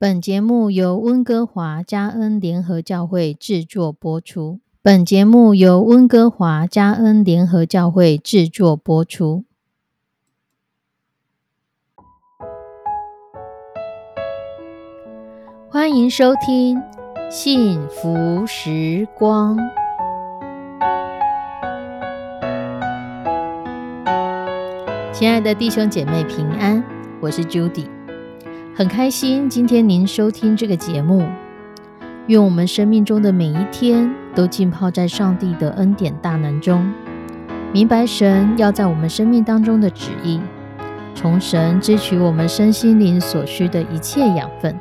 本节目由温哥华加恩联合教会制作播出。本节目由温哥华加恩联合教会制作播出。欢迎收听幸福时光。亲爱的弟兄姐妹平安，我是 Judy，很开心今天您收听这个节目。愿我们生命中的每一天都浸泡在上帝的恩典大能中，明白神要在我们生命当中的旨意，从神支取我们身心灵所需的一切养分。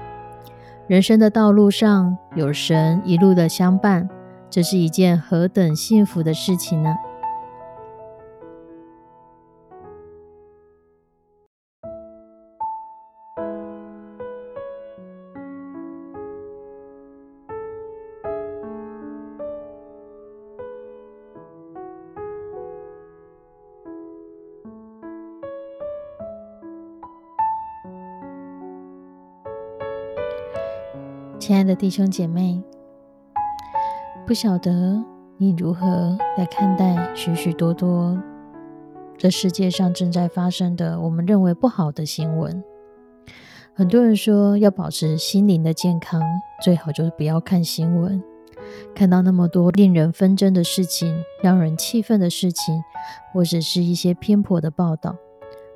人生的道路上有神一路的相伴，这是一件何等幸福的事情呢？亲爱的弟兄姐妹，不晓得你如何来看待许许多多这世界上正在发生的我们认为不好的新闻？很多人说要保持心灵的健康，最好就是不要看新闻。看到那么多令人纷争的事情、让人气愤的事情，或者是一些偏颇的报道，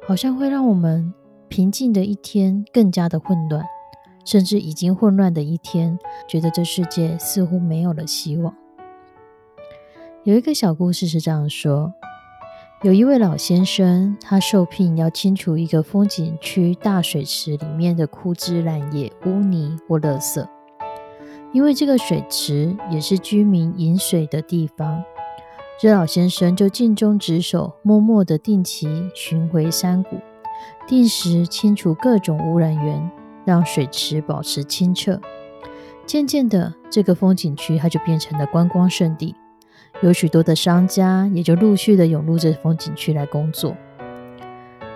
好像会让我们平静的一天更加的混乱。甚至已经混乱的一天，觉得这世界似乎没有了希望。有一个小故事是这样说：有一位老先生，他受聘要清除一个风景区大水池里面的枯枝烂叶、污泥或垃圾。因为这个水池也是居民饮水的地方，这老先生就尽忠职守，默默的定期巡回山谷，定时清除各种污染源。让水池保持清澈。渐渐的，这个风景区它就变成了观光胜地，有许多的商家也就陆续的涌入这风景区来工作。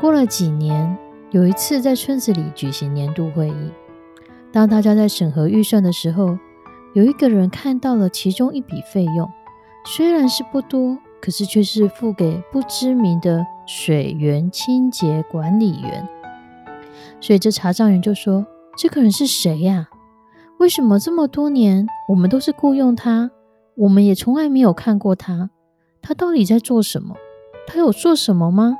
过了几年，有一次在村子里举行年度会议，当大家在审核预算的时候，有一个人看到了其中一笔费用，虽然是不多，可是却是付给不知名的水源清洁管理员。所以这查账员就说：“这个人是谁呀？为什么这么多年我们都是雇佣他，我们也从来没有看过他？他到底在做什么？他有做什么吗？”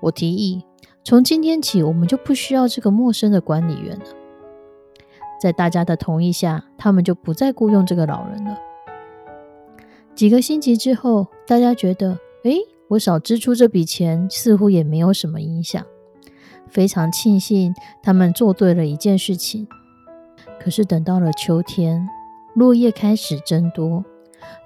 我提议，从今天起，我们就不需要这个陌生的管理员了。在大家的同意下，他们就不再雇佣这个老人了。几个星期之后，大家觉得，哎，我少支出这笔钱，似乎也没有什么影响。非常庆幸他们做对了一件事情。可是等到了秋天，落叶开始增多，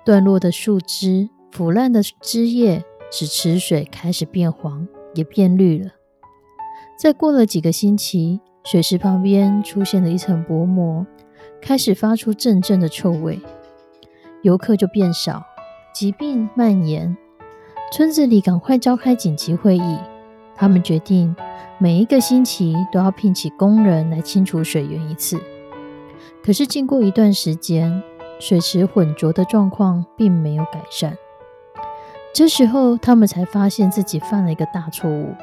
断落的树枝、腐烂的枝叶，使池水开始变黄，也变绿了。再过了几个星期，水池旁边出现了一层薄膜，开始发出阵阵的臭味，游客就变少，疾病蔓延。村子里赶快召开紧急会议，他们决定。每一个星期都要聘请工人来清除水源一次。可是经过一段时间，水池浑浊的状况并没有改善。这时候，他们才发现自己犯了一个大错误，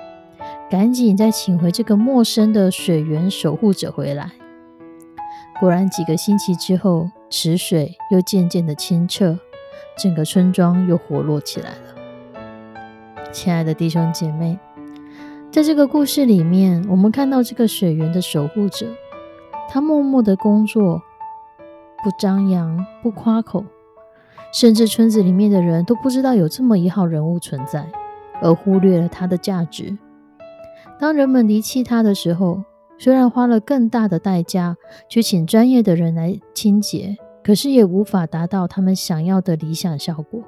赶紧再请回这个陌生的水源守护者回来。果然，几个星期之后，池水又渐渐的清澈，整个村庄又活络起来了。亲爱的弟兄姐妹。在这个故事里面，我们看到这个水源的守护者，他默默的工作，不张扬，不夸口，甚至村子里面的人都不知道有这么一号人物存在，而忽略了他的价值。当人们离弃他的时候，虽然花了更大的代价去请专业的人来清洁，可是也无法达到他们想要的理想效果。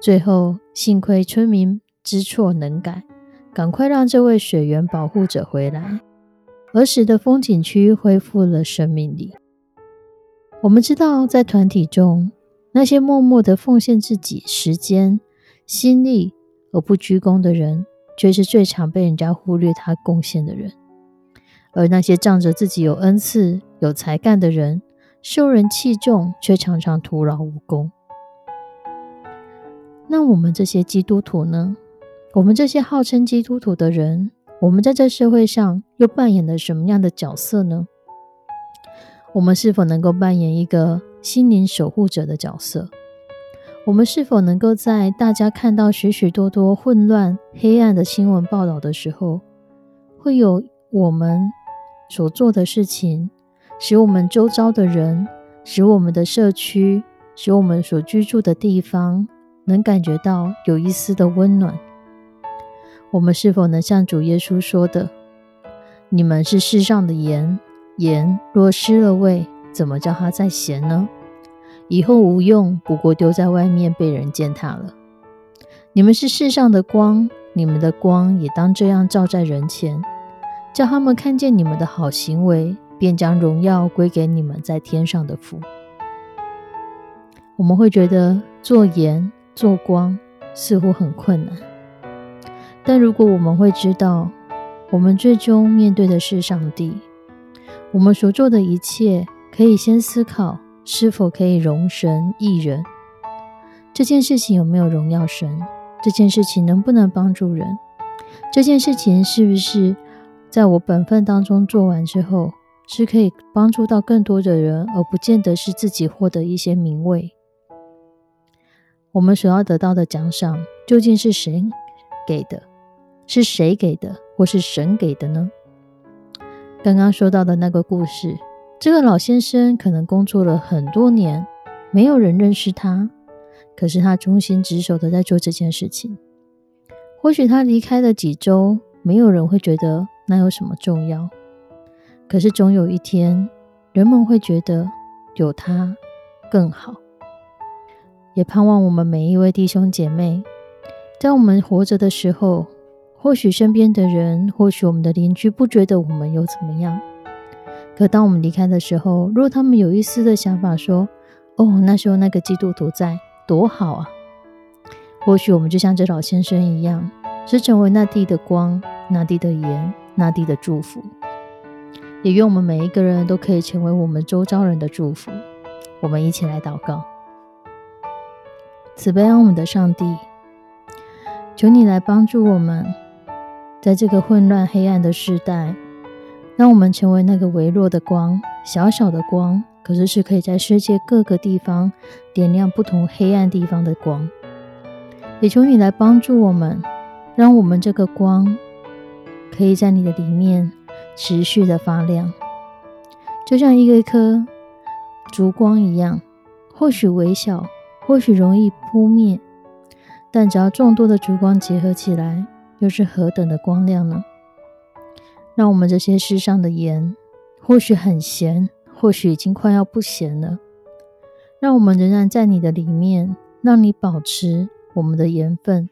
最后，幸亏村民知错能改。赶快让这位水源保护者回来，儿时的风景区恢复了生命力。我们知道，在团体中，那些默默的奉献自己时间、心力而不鞠躬的人，却是最常被人家忽略他贡献的人。而那些仗着自己有恩赐、有才干的人，受人器重，却常常徒劳无功。那我们这些基督徒呢？我们这些号称基督徒的人，我们在这社会上又扮演了什么样的角色呢？我们是否能够扮演一个心灵守护者的角色？我们是否能够在大家看到许许多多混乱、黑暗的新闻报道的时候，会有我们所做的事情，使我们周遭的人，使我们的社区，使我们所居住的地方，能感觉到有一丝的温暖？我们是否能像主耶稣说的：“你们是世上的盐。”盐若失了味，怎么叫它再咸呢？以后无用，不过丢在外面被人践踏了。你们是世上的光，你们的光也当这样照在人前，叫他们看见你们的好行为，便将荣耀归给你们在天上的父。我们会觉得做盐、做光似乎很困难，但如果我们会知道，我们最终面对的是上帝。我们所做的一切，可以先思考是否可以容神益人。这件事情有没有荣耀神？这件事情能不能帮助人？这件事情是不是在我本分当中做完之后，是可以帮助到更多的人，而不见得是自己获得一些名位？我们所要得到的奖赏，究竟是谁给的？是谁给的，或是神给的呢？刚刚说到的那个故事，这个老先生可能工作了很多年，没有人认识他，可是他忠心职守的在做这件事情。或许他离开了几周，没有人会觉得那有什么重要，可是总有一天，人们会觉得有他更好。也盼望我们每一位弟兄姐妹，在我们活着的时候。或许身边的人，或许我们的邻居不觉得我们有怎么样，可当我们离开的时候，若他们有一丝的想法说：“哦，那时候那个基督徒在，多好啊！”或许我们就像这老先生一样，是成为那地的光、那地的盐、那地的祝福。也愿我们每一个人都可以成为我们周遭人的祝福。我们一起来祷告：慈悲爱我们的上帝，求你来帮助我们。在这个混乱黑暗的时代，让我们成为那个微弱的光，小小的光，可是是可以在世界各个地方点亮不同黑暗地方的光。也求你来帮助我们，让我们这个光可以在你的里面持续的发亮，就像一个一颗烛光一样，或许微小，或许容易扑灭，但只要众多的烛光结合起来。又是何等的光亮呢？让我们这些世上的盐，或许很咸，或许已经快要不咸了。让我们仍然在你的里面，让你保持我们的盐分，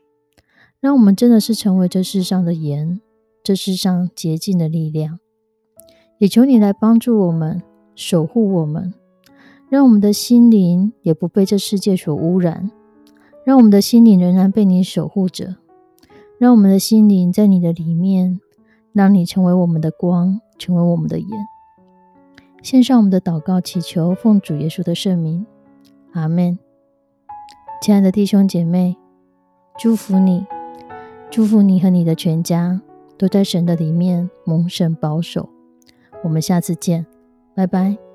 让我们真的是成为这世上的盐，这世上洁净的力量。也求你来帮助我们，守护我们，让我们的心灵也不被这世界所污染，让我们的心灵仍然被你守护着。让我们的心灵在你的里面，让你成为我们的光，成为我们的眼。献上我们的祷告，祈求奉主耶稣的圣名，阿门。亲爱的弟兄姐妹，祝福你，祝福你和你的全家都在神的里面蒙神保守。我们下次见，拜拜。